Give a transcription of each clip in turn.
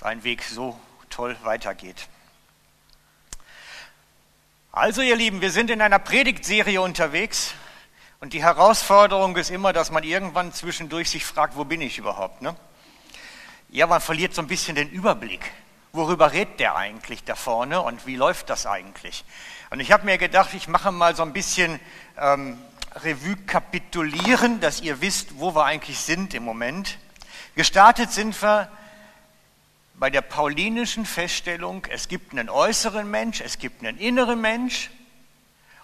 sein Weg so toll weitergeht. Also ihr Lieben, wir sind in einer Predigtserie unterwegs und die Herausforderung ist immer, dass man irgendwann zwischendurch sich fragt, wo bin ich überhaupt? Ne? Ja, man verliert so ein bisschen den Überblick. Worüber redet der eigentlich da vorne und wie läuft das eigentlich? Und ich habe mir gedacht, ich mache mal so ein bisschen ähm, Revue kapitulieren, dass ihr wisst, wo wir eigentlich sind im Moment. Gestartet sind wir bei der paulinischen Feststellung, es gibt einen äußeren Mensch, es gibt einen inneren Mensch.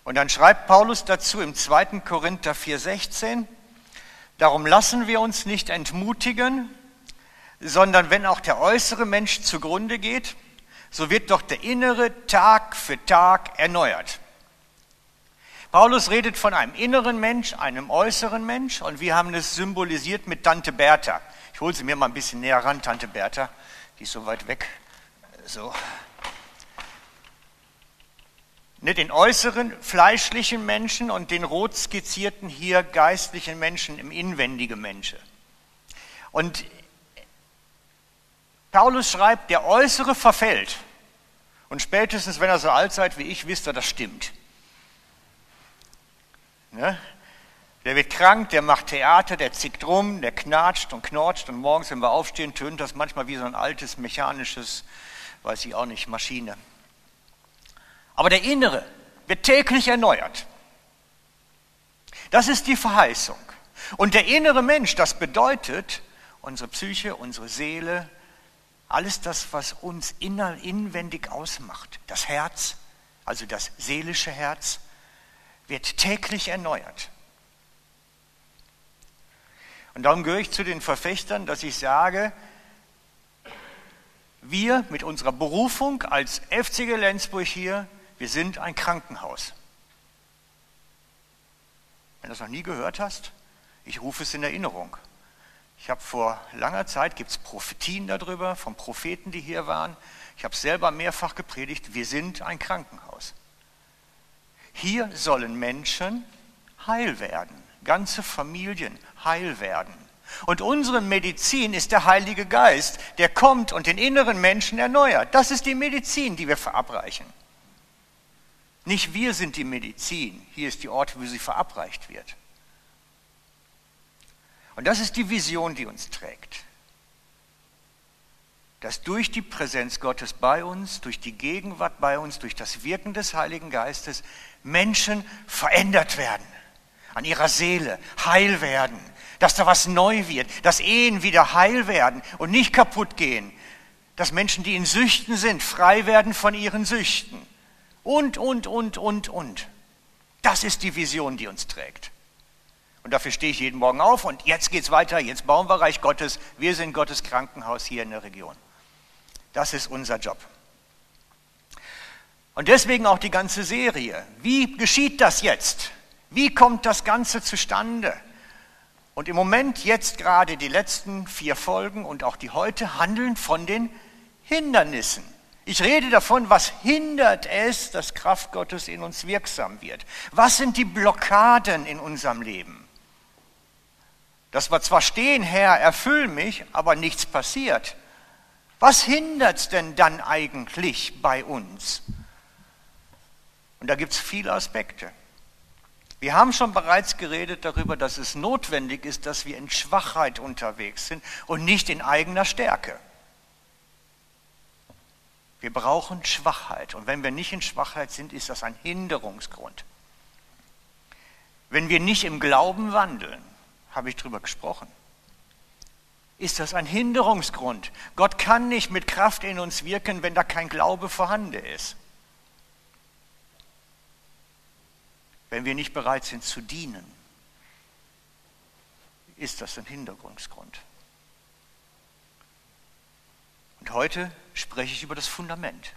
Und dann schreibt Paulus dazu im 2. Korinther 4,16, darum lassen wir uns nicht entmutigen, sondern wenn auch der äußere Mensch zugrunde geht, so wird doch der innere Tag für Tag erneuert. Paulus redet von einem inneren Mensch, einem äußeren Mensch und wir haben es symbolisiert mit Tante Bertha. Ich hole sie mir mal ein bisschen näher ran, Tante Bertha. Die ist so weit weg. So. Ne, den äußeren fleischlichen Menschen und den rot skizzierten hier geistlichen Menschen im inwendigen Menschen. Und Paulus schreibt, der äußere verfällt. Und spätestens, wenn er so alt seid wie ich, wisst ihr, das stimmt. Ne? Der wird krank, der macht Theater, der zickt rum, der knatscht und knortscht und morgens, wenn wir aufstehen, tönt das manchmal wie so ein altes mechanisches, weiß ich auch nicht, Maschine. Aber der Innere wird täglich erneuert. Das ist die Verheißung. Und der innere Mensch, das bedeutet unsere Psyche, unsere Seele, alles das, was uns inwendig ausmacht, das Herz, also das seelische Herz, wird täglich erneuert. Und darum gehöre ich zu den Verfechtern, dass ich sage, wir mit unserer Berufung als FC Lenzburg hier, wir sind ein Krankenhaus. Wenn du das noch nie gehört hast, ich rufe es in Erinnerung. Ich habe vor langer Zeit, gibt es Prophetien darüber, von Propheten, die hier waren. Ich habe selber mehrfach gepredigt, wir sind ein Krankenhaus. Hier sollen Menschen heil werden ganze Familien heil werden. Und unsere Medizin ist der Heilige Geist, der kommt und den inneren Menschen erneuert. Das ist die Medizin, die wir verabreichen. Nicht wir sind die Medizin, hier ist die Ort, wo sie verabreicht wird. Und das ist die Vision, die uns trägt. Dass durch die Präsenz Gottes bei uns, durch die Gegenwart bei uns, durch das Wirken des Heiligen Geistes Menschen verändert werden an ihrer Seele heil werden, dass da was neu wird, dass Ehen wieder heil werden und nicht kaputt gehen, dass Menschen, die in Süchten sind, frei werden von ihren Süchten und, und, und, und, und. Das ist die Vision, die uns trägt. Und dafür stehe ich jeden Morgen auf und jetzt geht es weiter, jetzt bauen wir Reich Gottes, wir sind Gottes Krankenhaus hier in der Region. Das ist unser Job. Und deswegen auch die ganze Serie. Wie geschieht das jetzt? Wie kommt das Ganze zustande? Und im Moment, jetzt gerade die letzten vier Folgen und auch die heute, handeln von den Hindernissen. Ich rede davon, was hindert es, dass Kraft Gottes in uns wirksam wird. Was sind die Blockaden in unserem Leben? Dass wir zwar stehen, Herr, erfüll mich, aber nichts passiert. Was hindert es denn dann eigentlich bei uns? Und da gibt es viele Aspekte. Wir haben schon bereits geredet darüber, dass es notwendig ist, dass wir in Schwachheit unterwegs sind und nicht in eigener Stärke. Wir brauchen Schwachheit. Und wenn wir nicht in Schwachheit sind, ist das ein Hinderungsgrund. Wenn wir nicht im Glauben wandeln, habe ich darüber gesprochen, ist das ein Hinderungsgrund. Gott kann nicht mit Kraft in uns wirken, wenn da kein Glaube vorhanden ist. Wenn wir nicht bereit sind zu dienen, ist das ein Hinderungsgrund. Und heute spreche ich über das Fundament.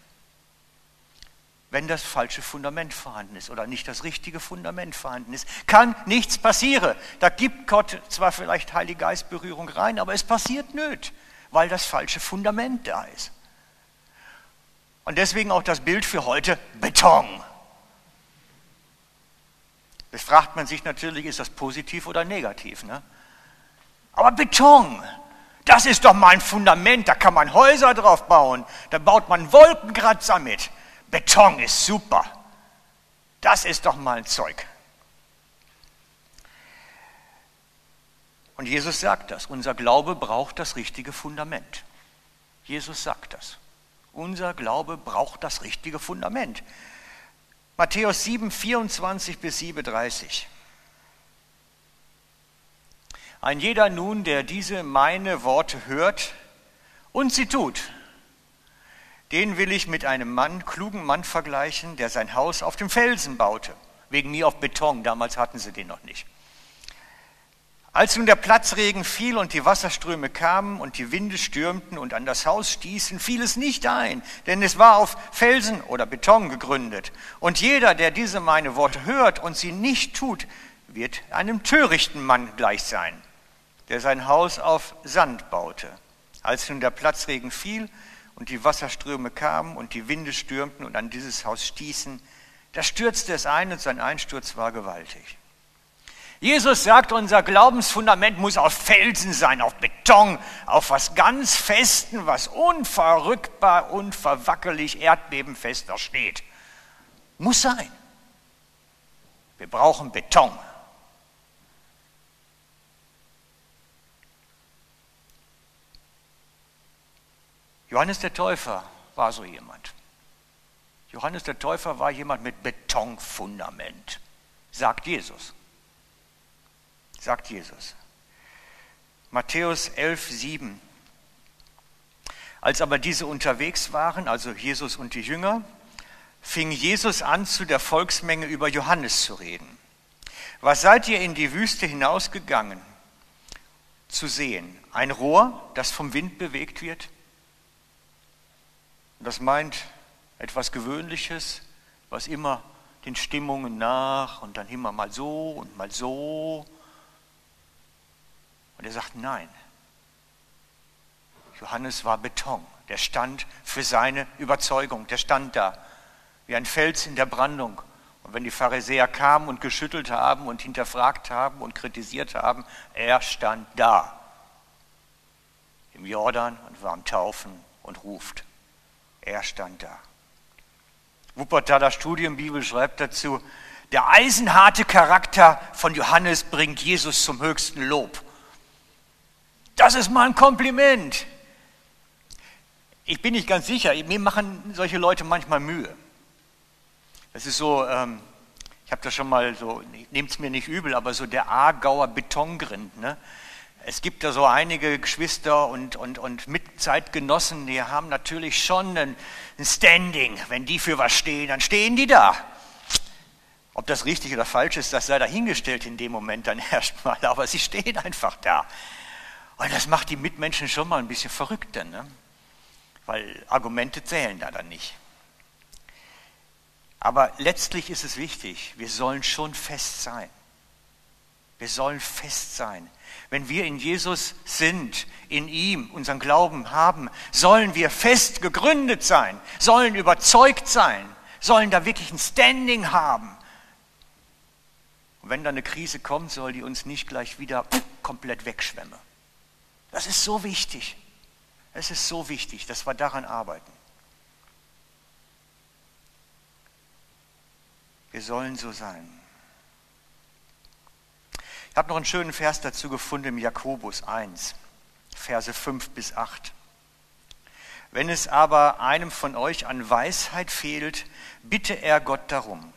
Wenn das falsche Fundament vorhanden ist oder nicht das richtige Fundament vorhanden ist, kann nichts passieren. Da gibt Gott zwar vielleicht Heilige Geistberührung rein, aber es passiert nicht, weil das falsche Fundament da ist. Und deswegen auch das Bild für heute Beton. Das fragt man sich natürlich, ist das positiv oder negativ? Ne? Aber Beton, Das ist doch mal ein Fundament, da kann man Häuser drauf bauen, da baut man Wolkenkratzer mit. Beton ist super. Das ist doch mal ein Zeug. Und Jesus sagt das, unser Glaube braucht das richtige Fundament. Jesus sagt das. Unser Glaube braucht das richtige Fundament. Matthäus 7, 24 bis 37. Ein jeder nun, der diese meine Worte hört und sie tut, den will ich mit einem Mann, klugen Mann vergleichen, der sein Haus auf dem Felsen baute. Wegen mir auf Beton, damals hatten sie den noch nicht. Als nun der Platzregen fiel und die Wasserströme kamen und die Winde stürmten und an das Haus stießen, fiel es nicht ein, denn es war auf Felsen oder Beton gegründet. Und jeder, der diese meine Worte hört und sie nicht tut, wird einem törichten Mann gleich sein, der sein Haus auf Sand baute. Als nun der Platzregen fiel und die Wasserströme kamen und die Winde stürmten und an dieses Haus stießen, da stürzte es ein und sein Einsturz war gewaltig. Jesus sagt, unser Glaubensfundament muss auf Felsen sein, auf Beton, auf was ganz Festen, was unverrückbar, unverwackerlich, erdbebenfest da steht. Muss sein. Wir brauchen Beton. Johannes der Täufer war so jemand. Johannes der Täufer war jemand mit Betonfundament, sagt Jesus sagt Jesus. Matthäus 11, 7. Als aber diese unterwegs waren, also Jesus und die Jünger, fing Jesus an, zu der Volksmenge über Johannes zu reden. Was seid ihr in die Wüste hinausgegangen zu sehen? Ein Rohr, das vom Wind bewegt wird? Das meint etwas Gewöhnliches, was immer den Stimmungen nach und dann immer mal so und mal so und er sagt, nein. Johannes war Beton. Der stand für seine Überzeugung. Der stand da wie ein Fels in der Brandung. Und wenn die Pharisäer kamen und geschüttelt haben und hinterfragt haben und kritisiert haben, er stand da im Jordan und war am Taufen und ruft. Er stand da. Wuppertaler Studienbibel schreibt dazu, der eisenharte Charakter von Johannes bringt Jesus zum höchsten Lob. Das ist mal ein Kompliment. Ich bin nicht ganz sicher, mir machen solche Leute manchmal Mühe. Das ist so, ähm, ich habe das schon mal so, nehmt es mir nicht übel, aber so der Aargauer Betongrind. Ne? Es gibt da so einige Geschwister und, und, und Mitzeitgenossen, die haben natürlich schon ein, ein Standing. Wenn die für was stehen, dann stehen die da. Ob das richtig oder falsch ist, das sei dahingestellt in dem Moment dann erstmal, aber sie stehen einfach da. Und das macht die Mitmenschen schon mal ein bisschen verrückter, ne? weil Argumente zählen da dann nicht. Aber letztlich ist es wichtig, wir sollen schon fest sein. Wir sollen fest sein. Wenn wir in Jesus sind, in ihm unseren Glauben haben, sollen wir fest gegründet sein, sollen überzeugt sein, sollen da wirklich ein Standing haben. Und wenn da eine Krise kommt, soll die uns nicht gleich wieder komplett wegschwemmen. Das ist so wichtig. Es ist so wichtig, dass wir daran arbeiten. Wir sollen so sein. Ich habe noch einen schönen Vers dazu gefunden im Jakobus 1, Verse 5 bis 8. Wenn es aber einem von euch an Weisheit fehlt, bitte er Gott darum.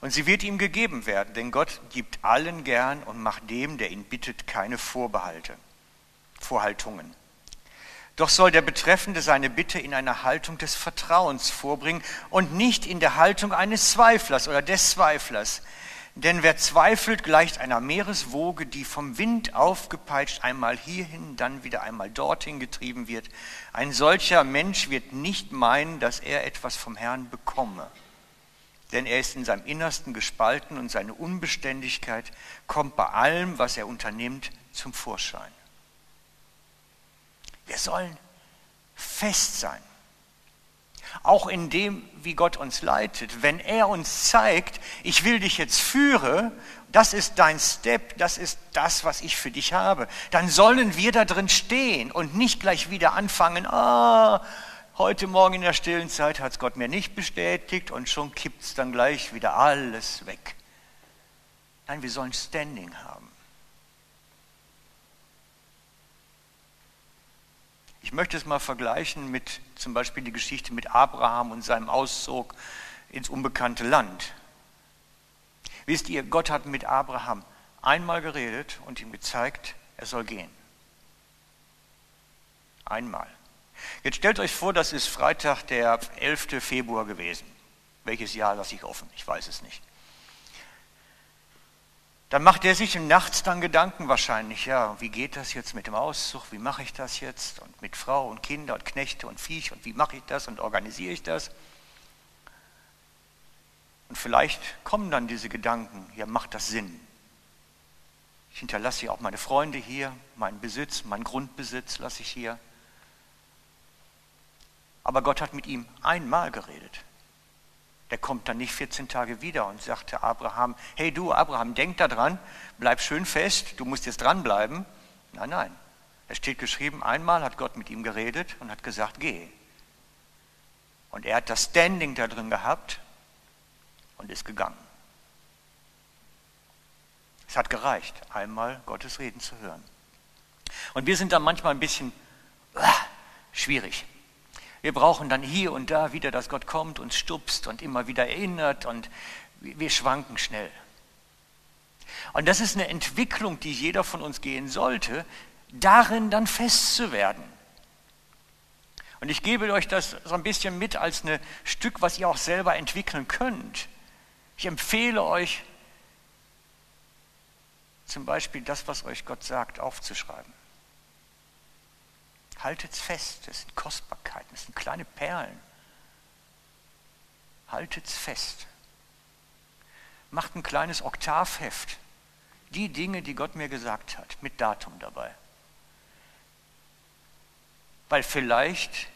Und sie wird ihm gegeben werden, denn Gott gibt allen gern und macht dem, der ihn bittet, keine Vorbehalte. Vorhaltungen. Doch soll der Betreffende seine Bitte in einer Haltung des Vertrauens vorbringen und nicht in der Haltung eines Zweiflers oder des Zweiflers. Denn wer zweifelt, gleicht einer Meereswoge, die vom Wind aufgepeitscht einmal hierhin, dann wieder einmal dorthin getrieben wird. Ein solcher Mensch wird nicht meinen, dass er etwas vom Herrn bekomme. Denn er ist in seinem Innersten gespalten und seine Unbeständigkeit kommt bei allem, was er unternimmt, zum Vorschein. Wir sollen fest sein. auch in dem, wie Gott uns leitet. Wenn er uns zeigt, ich will dich jetzt führen, das ist dein Step, das ist das, was ich für dich habe, dann sollen wir da drin stehen und nicht gleich wieder anfangen, ah, heute Morgen in der stillen Zeit hat es Gott mir nicht bestätigt und schon kippt es dann gleich wieder alles weg. Nein, wir sollen Standing haben. Ich möchte es mal vergleichen mit zum Beispiel die Geschichte mit Abraham und seinem Auszug ins unbekannte Land. Wisst ihr, Gott hat mit Abraham einmal geredet und ihm gezeigt, er soll gehen. Einmal. Jetzt stellt euch vor, das ist Freitag, der 11. Februar gewesen. Welches Jahr lasse ich offen? Ich weiß es nicht. Dann macht er sich nachts dann Gedanken wahrscheinlich, ja, wie geht das jetzt mit dem Auszug, wie mache ich das jetzt und mit Frau und Kinder und Knechte und Viech und wie mache ich das und organisiere ich das? Und vielleicht kommen dann diese Gedanken, ja, macht das Sinn? Ich hinterlasse ja auch meine Freunde hier, meinen Besitz, meinen Grundbesitz lasse ich hier. Aber Gott hat mit ihm einmal geredet. Der kommt dann nicht 14 Tage wieder und sagte Abraham, hey du Abraham, denk da dran, bleib schön fest, du musst jetzt dranbleiben. Nein, nein. Es steht geschrieben, einmal hat Gott mit ihm geredet und hat gesagt, geh. Und er hat das Standing da drin gehabt und ist gegangen. Es hat gereicht, einmal Gottes Reden zu hören. Und wir sind dann manchmal ein bisschen uh, schwierig. Wir brauchen dann hier und da wieder, dass Gott kommt und stupst und immer wieder erinnert und wir schwanken schnell. Und das ist eine Entwicklung, die jeder von uns gehen sollte, darin dann fest zu werden. Und ich gebe euch das so ein bisschen mit als ein Stück, was ihr auch selber entwickeln könnt. Ich empfehle euch zum Beispiel das, was euch Gott sagt, aufzuschreiben. Haltet es fest, das sind Kostbarkeiten, das sind kleine Perlen. Haltet es fest. Macht ein kleines Oktavheft. Die Dinge, die Gott mir gesagt hat, mit Datum dabei. Weil vielleicht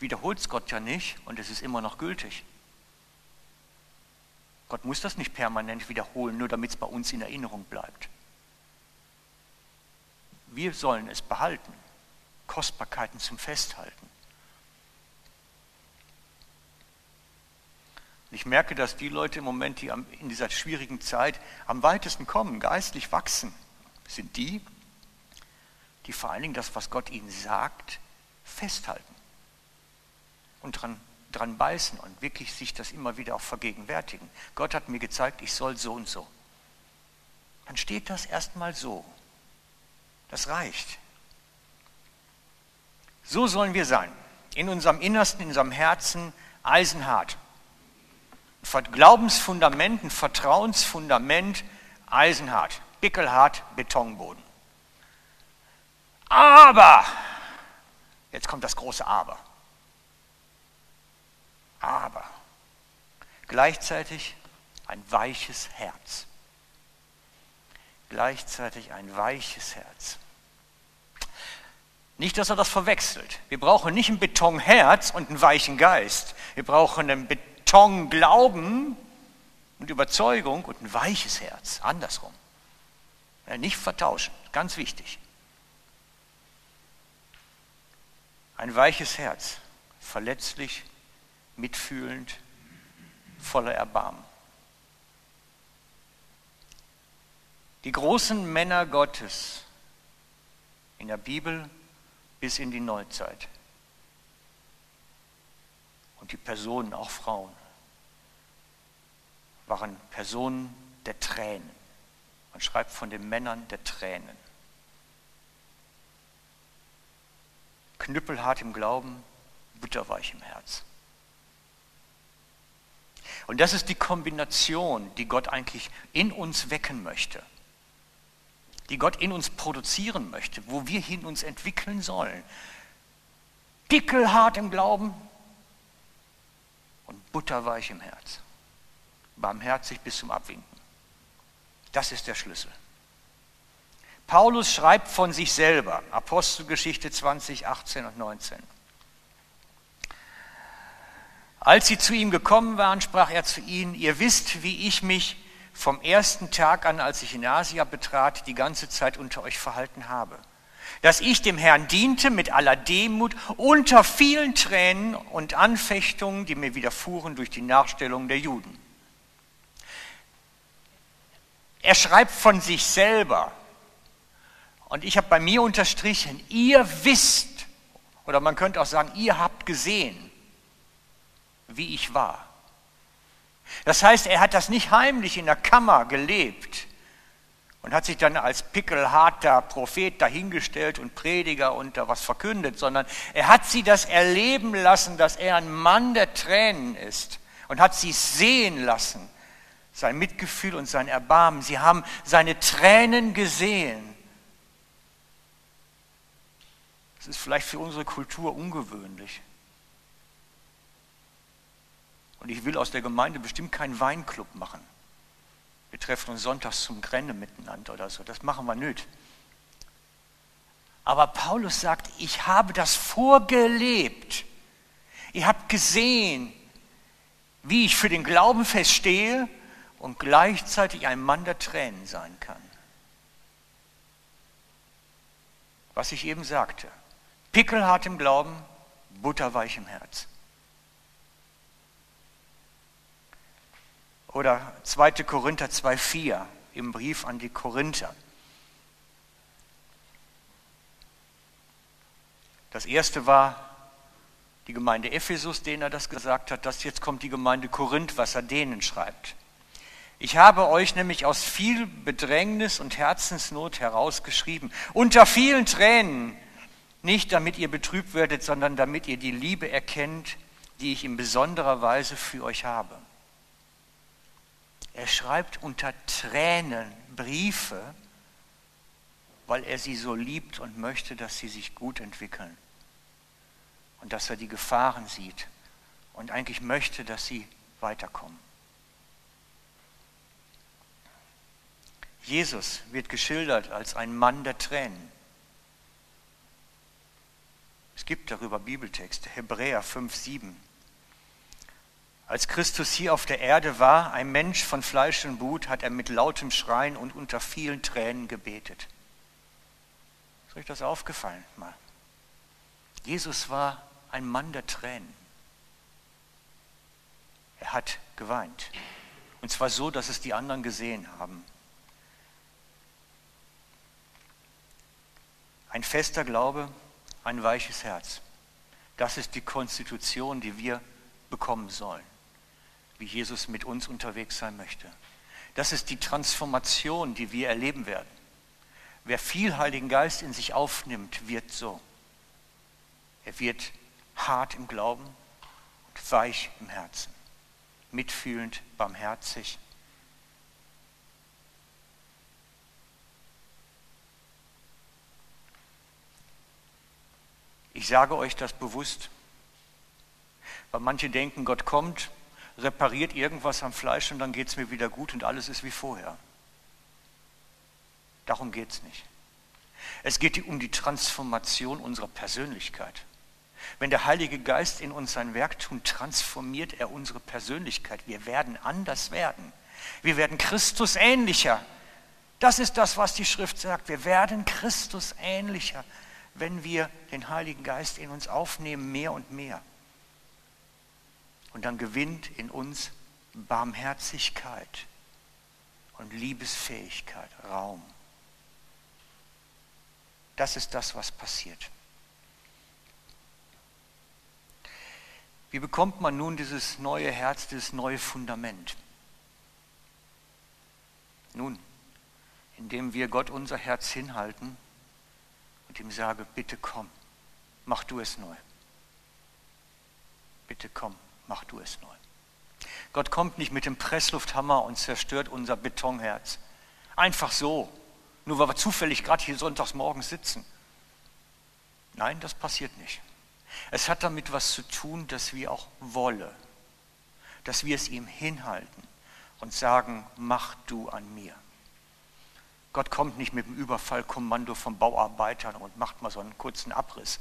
wiederholt es Gott ja nicht und es ist immer noch gültig. Gott muss das nicht permanent wiederholen, nur damit es bei uns in Erinnerung bleibt. Wir sollen es behalten. Kostbarkeiten zum Festhalten. Ich merke, dass die Leute im Moment, die in dieser schwierigen Zeit am weitesten kommen, geistlich wachsen, sind die, die vor allen Dingen das, was Gott ihnen sagt, festhalten und dran, dran beißen und wirklich sich das immer wieder auch vergegenwärtigen. Gott hat mir gezeigt, ich soll so und so. Dann steht das erstmal so. Das reicht. So sollen wir sein. In unserem Innersten, in unserem Herzen eisenhart. Glaubensfundament, ein Vertrauensfundament, eisenhart, pickelhart, Betonboden. Aber, jetzt kommt das große Aber. Aber, gleichzeitig ein weiches Herz. Gleichzeitig ein weiches Herz. Nicht, dass er das verwechselt. Wir brauchen nicht ein Betonherz und einen weichen Geist. Wir brauchen einen Betonglauben und Überzeugung und ein weiches Herz. Andersrum. Ja, nicht vertauschen. Ganz wichtig. Ein weiches Herz. Verletzlich, mitfühlend, voller Erbarmen. Die großen Männer Gottes in der Bibel bis in die Neuzeit. Und die Personen, auch Frauen, waren Personen der Tränen. Man schreibt von den Männern der Tränen. Knüppelhart im Glauben, butterweich im Herz. Und das ist die Kombination, die Gott eigentlich in uns wecken möchte die Gott in uns produzieren möchte, wo wir hin uns entwickeln sollen. Dickelhart im Glauben und butterweich im Herz. Barmherzig bis zum Abwinken. Das ist der Schlüssel. Paulus schreibt von sich selber, Apostelgeschichte 20, 18 und 19. Als sie zu ihm gekommen waren, sprach er zu ihnen, ihr wisst, wie ich mich vom ersten Tag an, als ich in Asia betrat, die ganze Zeit unter euch verhalten habe. Dass ich dem Herrn diente mit aller Demut, unter vielen Tränen und Anfechtungen, die mir widerfuhren durch die Nachstellung der Juden. Er schreibt von sich selber. Und ich habe bei mir unterstrichen, ihr wisst, oder man könnte auch sagen, ihr habt gesehen, wie ich war. Das heißt, er hat das nicht heimlich in der Kammer gelebt und hat sich dann als pickelharter Prophet dahingestellt und Prediger und da was verkündet, sondern er hat sie das erleben lassen, dass er ein Mann der Tränen ist und hat sie sehen lassen, sein Mitgefühl und sein Erbarmen. Sie haben seine Tränen gesehen. Das ist vielleicht für unsere Kultur ungewöhnlich. Und ich will aus der Gemeinde bestimmt keinen Weinclub machen. Wir treffen uns sonntags zum Grenne miteinander oder so. Das machen wir nicht. Aber Paulus sagt, ich habe das vorgelebt. Ihr habt gesehen, wie ich für den Glauben feststehe und gleichzeitig ein Mann der Tränen sein kann. Was ich eben sagte. Pickelhart im Glauben, butterweich im Herz. Oder 2. Korinther 2,4 im Brief an die Korinther. Das erste war die Gemeinde Ephesus, denen er das gesagt hat. Das jetzt kommt die Gemeinde Korinth, was er denen schreibt. Ich habe euch nämlich aus viel Bedrängnis und Herzensnot herausgeschrieben, unter vielen Tränen, nicht damit ihr betrübt werdet, sondern damit ihr die Liebe erkennt, die ich in besonderer Weise für euch habe. Er schreibt unter Tränen Briefe, weil er sie so liebt und möchte, dass sie sich gut entwickeln und dass er die Gefahren sieht und eigentlich möchte, dass sie weiterkommen. Jesus wird geschildert als ein Mann der Tränen. Es gibt darüber Bibeltexte, Hebräer 5, 7. Als Christus hier auf der Erde war, ein Mensch von Fleisch und Blut, hat er mit lautem Schreien und unter vielen Tränen gebetet. Ist euch das aufgefallen mal? Jesus war ein Mann der Tränen. Er hat geweint. Und zwar so, dass es die anderen gesehen haben. Ein fester Glaube, ein weiches Herz. Das ist die Konstitution, die wir bekommen sollen wie Jesus mit uns unterwegs sein möchte. Das ist die Transformation, die wir erleben werden. Wer viel Heiligen Geist in sich aufnimmt, wird so. Er wird hart im Glauben und weich im Herzen, mitfühlend, barmherzig. Ich sage euch das bewusst, weil manche denken, Gott kommt repariert irgendwas am Fleisch und dann geht es mir wieder gut und alles ist wie vorher. Darum geht es nicht. Es geht um die Transformation unserer Persönlichkeit. Wenn der Heilige Geist in uns sein Werk tut, transformiert er unsere Persönlichkeit. Wir werden anders werden. Wir werden Christus ähnlicher. Das ist das, was die Schrift sagt. Wir werden Christus ähnlicher, wenn wir den Heiligen Geist in uns aufnehmen, mehr und mehr. Und dann gewinnt in uns Barmherzigkeit und Liebesfähigkeit Raum. Das ist das, was passiert. Wie bekommt man nun dieses neue Herz, dieses neue Fundament? Nun, indem wir Gott unser Herz hinhalten und ihm sagen, bitte komm, mach du es neu. Bitte komm mach du es neu. Gott kommt nicht mit dem Presslufthammer und zerstört unser Betonherz. Einfach so, nur weil wir zufällig gerade hier sonntags morgens sitzen. Nein, das passiert nicht. Es hat damit was zu tun, dass wir auch wollen, dass wir es ihm hinhalten und sagen, mach du an mir. Gott kommt nicht mit dem Überfallkommando von Bauarbeitern und macht mal so einen kurzen Abriss.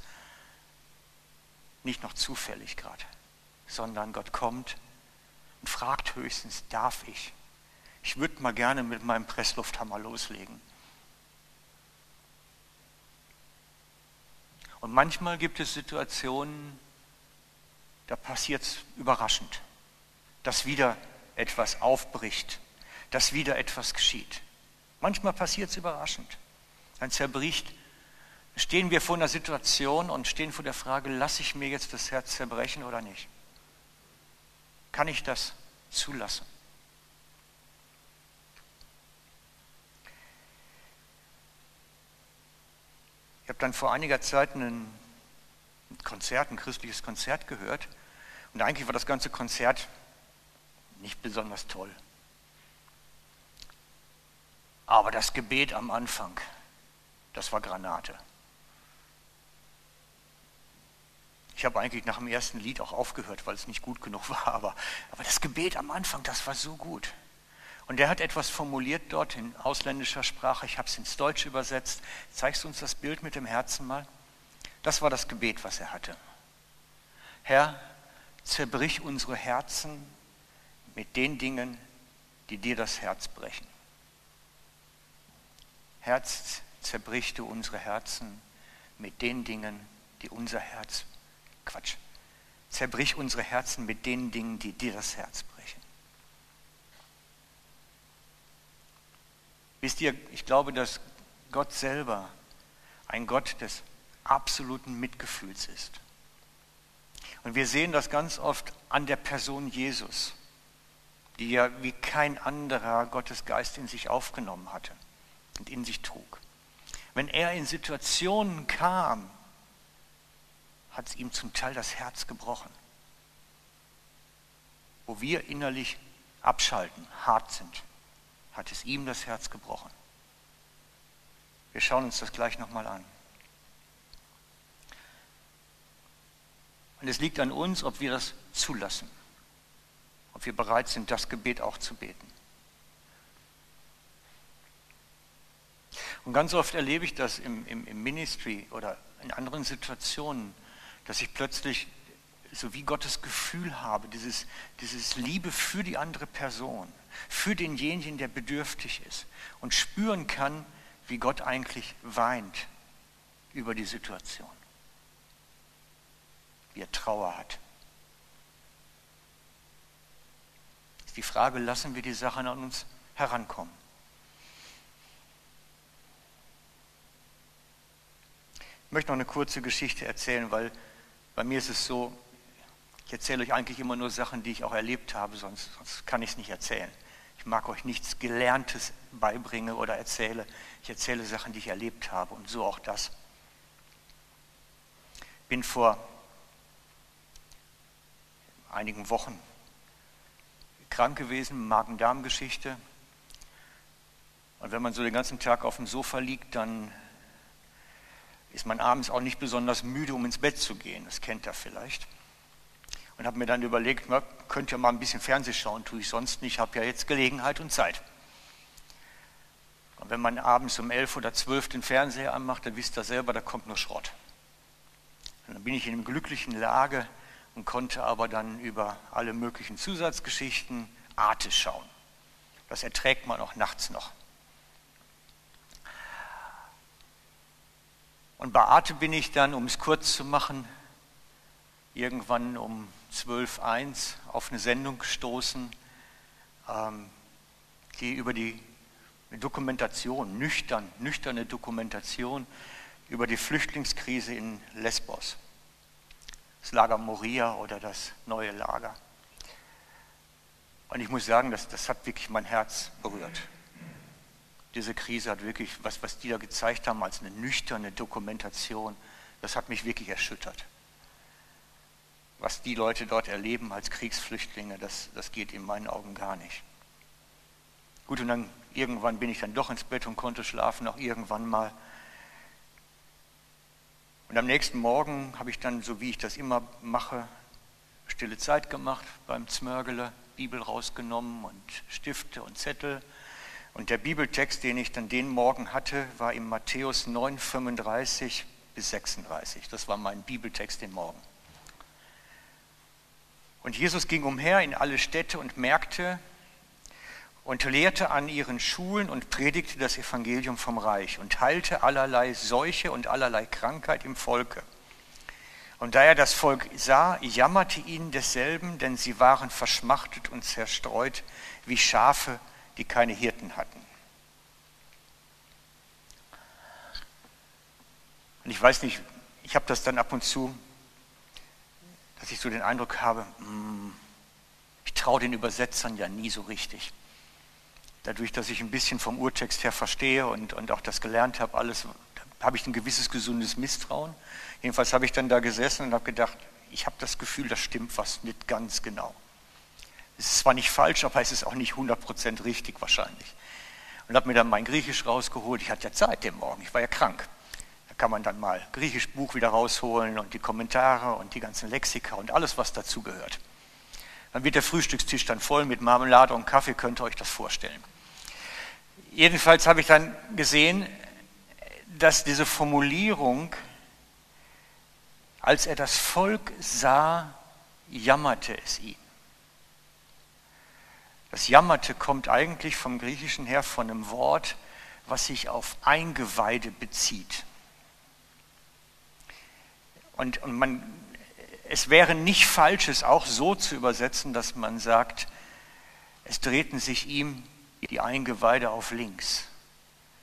Nicht noch zufällig gerade. Sondern Gott kommt und fragt höchstens, darf ich? Ich würde mal gerne mit meinem Presslufthammer loslegen. Und manchmal gibt es Situationen, da passiert es überraschend, dass wieder etwas aufbricht, dass wieder etwas geschieht. Manchmal passiert es überraschend. Dann zerbricht, stehen wir vor einer Situation und stehen vor der Frage, lasse ich mir jetzt das Herz zerbrechen oder nicht? Kann ich das zulassen? Ich habe dann vor einiger Zeit ein Konzert, ein christliches Konzert gehört. Und eigentlich war das ganze Konzert nicht besonders toll. Aber das Gebet am Anfang, das war Granate. Ich habe eigentlich nach dem ersten Lied auch aufgehört, weil es nicht gut genug war. Aber, aber das Gebet am Anfang, das war so gut. Und er hat etwas formuliert dort in ausländischer Sprache. Ich habe es ins Deutsche übersetzt. Zeigst du uns das Bild mit dem Herzen mal? Das war das Gebet, was er hatte. Herr, zerbrich unsere Herzen mit den Dingen, die dir das Herz brechen. Herz, zerbrich du unsere Herzen mit den Dingen, die unser Herz, Quatsch, zerbrich unsere Herzen mit den Dingen, die dir das Herz brechen. Wisst ihr, ich glaube, dass Gott selber ein Gott des absoluten Mitgefühls ist. Und wir sehen das ganz oft an der Person Jesus, die ja wie kein anderer Gottes Geist in sich aufgenommen hatte und in sich trug. Wenn er in Situationen kam, hat es ihm zum Teil das Herz gebrochen, wo wir innerlich abschalten, hart sind hat es ihm das Herz gebrochen. Wir schauen uns das gleich nochmal an. Und es liegt an uns, ob wir das zulassen, ob wir bereit sind, das Gebet auch zu beten. Und ganz oft erlebe ich das im, im, im Ministry oder in anderen Situationen, dass ich plötzlich so wie Gottes Gefühl habe, dieses, dieses Liebe für die andere Person, für denjenigen, der bedürftig ist und spüren kann, wie Gott eigentlich weint über die Situation, wie er Trauer hat. Ist die Frage, lassen wir die Sachen an uns herankommen? Ich möchte noch eine kurze Geschichte erzählen, weil bei mir ist es so, ich erzähle euch eigentlich immer nur Sachen, die ich auch erlebt habe, sonst, sonst kann ich es nicht erzählen. Ich mag euch nichts Gelerntes beibringe oder erzähle. Ich erzähle Sachen, die ich erlebt habe und so auch das. Bin vor einigen Wochen krank gewesen, Magen-Darm-Geschichte. Und wenn man so den ganzen Tag auf dem Sofa liegt, dann ist man abends auch nicht besonders müde, um ins Bett zu gehen. Das kennt ihr vielleicht und habe mir dann überlegt, na, könnt ihr mal ein bisschen Fernseh schauen, tue ich sonst nicht, habe ja jetzt Gelegenheit und Zeit. Und wenn man abends um elf oder zwölf den Fernseher anmacht, dann wisst ihr selber, da kommt nur Schrott. Und dann bin ich in einer glücklichen Lage und konnte aber dann über alle möglichen Zusatzgeschichten Arte schauen. Das erträgt man auch nachts noch. Und bei Arte bin ich dann, um es kurz zu machen, irgendwann um 12.1 auf eine Sendung gestoßen, ähm, die über die Dokumentation, nüchtern, nüchterne Dokumentation über die Flüchtlingskrise in Lesbos. Das Lager Moria oder das neue Lager. Und ich muss sagen, das, das hat wirklich mein Herz berührt. Diese Krise hat wirklich, was, was die da gezeigt haben als eine nüchterne Dokumentation, das hat mich wirklich erschüttert was die Leute dort erleben als Kriegsflüchtlinge, das, das geht in meinen Augen gar nicht. Gut, und dann irgendwann bin ich dann doch ins Bett und konnte schlafen, auch irgendwann mal. Und am nächsten Morgen habe ich dann, so wie ich das immer mache, stille Zeit gemacht beim Zmörgele, Bibel rausgenommen und Stifte und Zettel. Und der Bibeltext, den ich dann den Morgen hatte, war in Matthäus 9, 35 bis 36. Das war mein Bibeltext den Morgen. Und Jesus ging umher in alle Städte und Märkte und lehrte an ihren Schulen und predigte das Evangelium vom Reich und heilte allerlei Seuche und allerlei Krankheit im Volke. Und da er das Volk sah, jammerte ihn desselben, denn sie waren verschmachtet und zerstreut wie Schafe, die keine Hirten hatten. Und ich weiß nicht, ich habe das dann ab und zu, dass ich so den Eindruck habe, hm, ich traue den Übersetzern ja nie so richtig. Dadurch, dass ich ein bisschen vom Urtext her verstehe und, und auch das gelernt habe, alles, habe ich ein gewisses gesundes Misstrauen. Jedenfalls habe ich dann da gesessen und habe gedacht, ich habe das Gefühl, das stimmt was nicht ganz genau. Es ist zwar nicht falsch, aber es ist auch nicht 100% richtig wahrscheinlich. Und habe mir dann mein Griechisch rausgeholt. Ich hatte ja Zeit den Morgen, ich war ja krank. Da kann man dann mal Griechisch Buch wieder rausholen und die Kommentare und die ganzen Lexika und alles, was dazu gehört. Dann wird der Frühstückstisch dann voll mit Marmelade und Kaffee, könnt ihr euch das vorstellen. Jedenfalls habe ich dann gesehen, dass diese Formulierung, als er das Volk sah, jammerte es ihn. Das Jammerte kommt eigentlich vom Griechischen her von einem Wort, was sich auf Eingeweide bezieht. Und, und man, es wäre nicht falsch, es auch so zu übersetzen, dass man sagt, es drehten sich ihm die Eingeweide auf links.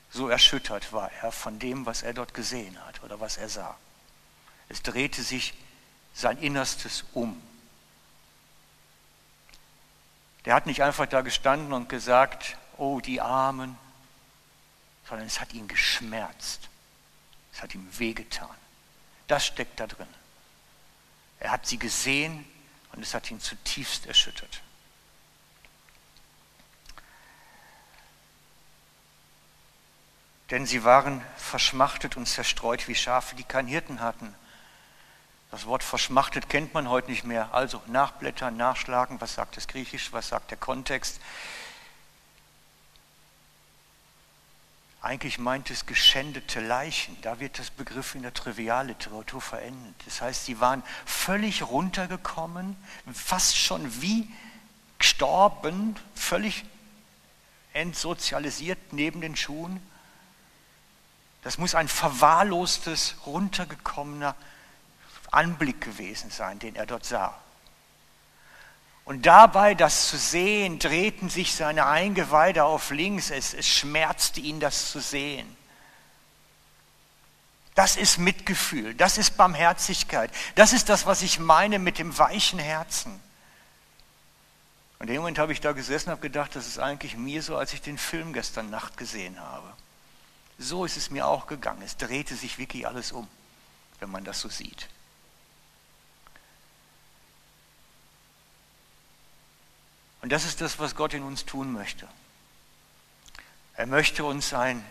So erschüttert war er von dem, was er dort gesehen hat oder was er sah. Es drehte sich sein Innerstes um. Der hat nicht einfach da gestanden und gesagt, oh die Armen, sondern es hat ihn geschmerzt. Es hat ihm wehgetan. Das steckt da drin. Er hat sie gesehen und es hat ihn zutiefst erschüttert. Denn sie waren verschmachtet und zerstreut wie Schafe, die keinen Hirten hatten. Das Wort verschmachtet kennt man heute nicht mehr. Also nachblättern, nachschlagen, was sagt das Griechisch, was sagt der Kontext. Eigentlich meint es geschändete Leichen. Da wird das Begriff in der Trivialliteratur verendet. Das heißt, sie waren völlig runtergekommen, fast schon wie gestorben, völlig entsozialisiert neben den Schuhen. Das muss ein verwahrlostes, runtergekommener Anblick gewesen sein, den er dort sah. Und dabei, das zu sehen, drehten sich seine Eingeweide auf links. Es, es schmerzte ihn, das zu sehen. Das ist Mitgefühl, das ist Barmherzigkeit, das ist das, was ich meine mit dem weichen Herzen. Und in dem Moment habe ich da gesessen und habe gedacht, das ist eigentlich mir so, als ich den Film gestern Nacht gesehen habe. So ist es mir auch gegangen. Es drehte sich wirklich alles um, wenn man das so sieht. Und das ist das, was Gott in uns tun möchte. Er möchte uns ein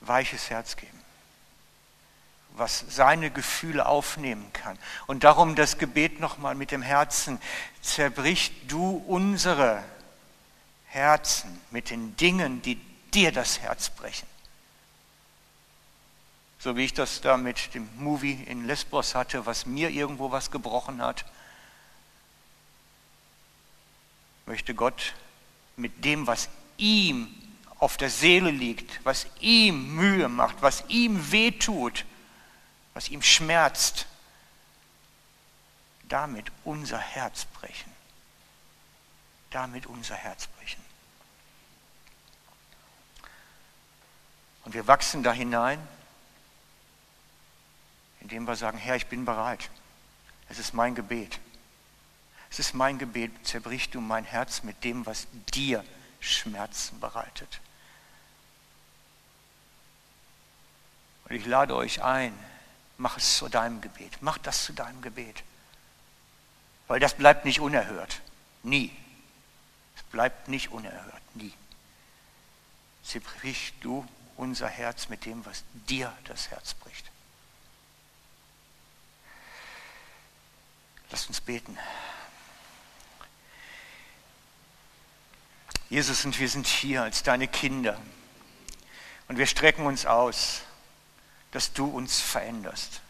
weiches Herz geben, was seine Gefühle aufnehmen kann. Und darum das Gebet nochmal mit dem Herzen, zerbricht du unsere Herzen mit den Dingen, die dir das Herz brechen. So wie ich das da mit dem Movie in Lesbos hatte, was mir irgendwo was gebrochen hat möchte Gott mit dem, was ihm auf der Seele liegt, was ihm Mühe macht, was ihm wehtut, was ihm schmerzt, damit unser Herz brechen. Damit unser Herz brechen. Und wir wachsen da hinein, indem wir sagen, Herr, ich bin bereit. Es ist mein Gebet. Es ist mein Gebet, zerbrich du mein Herz mit dem, was dir Schmerzen bereitet. Und ich lade euch ein, mach es zu deinem Gebet. Mach das zu deinem Gebet. Weil das bleibt nicht unerhört. Nie. Es bleibt nicht unerhört. Nie. Zerbrich du unser Herz mit dem, was dir das Herz bricht. Lasst uns beten. Jesus, und wir sind hier als deine Kinder. Und wir strecken uns aus, dass du uns veränderst.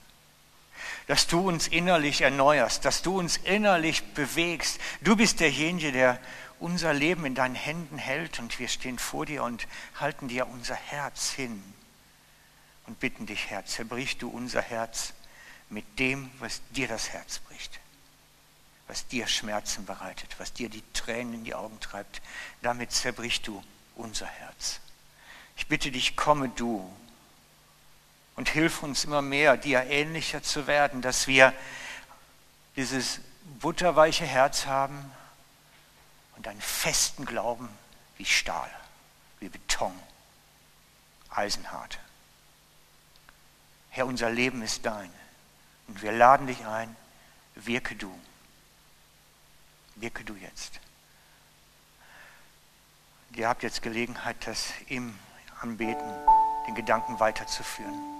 dass du uns innerlich erneuerst, dass du uns innerlich bewegst. Du bist derjenige, der unser Leben in deinen Händen hält und wir stehen vor dir und halten dir unser Herz hin und bitten dich, Herr, zerbrich du unser Herz mit dem, was dir das Herz bricht, was dir Schmerzen bereitet, was dir die Tränen in die Augen treibt. Damit zerbrich du unser Herz. Ich bitte dich, komme du und hilf uns immer mehr, dir ähnlicher zu werden, dass wir dieses butterweiche Herz haben und einen festen Glauben wie Stahl, wie Beton, eisenhart. Herr, unser Leben ist dein und wir laden dich ein, wirke du, wirke du jetzt. Ihr habt jetzt Gelegenheit, das im Anbeten, den Gedanken weiterzuführen.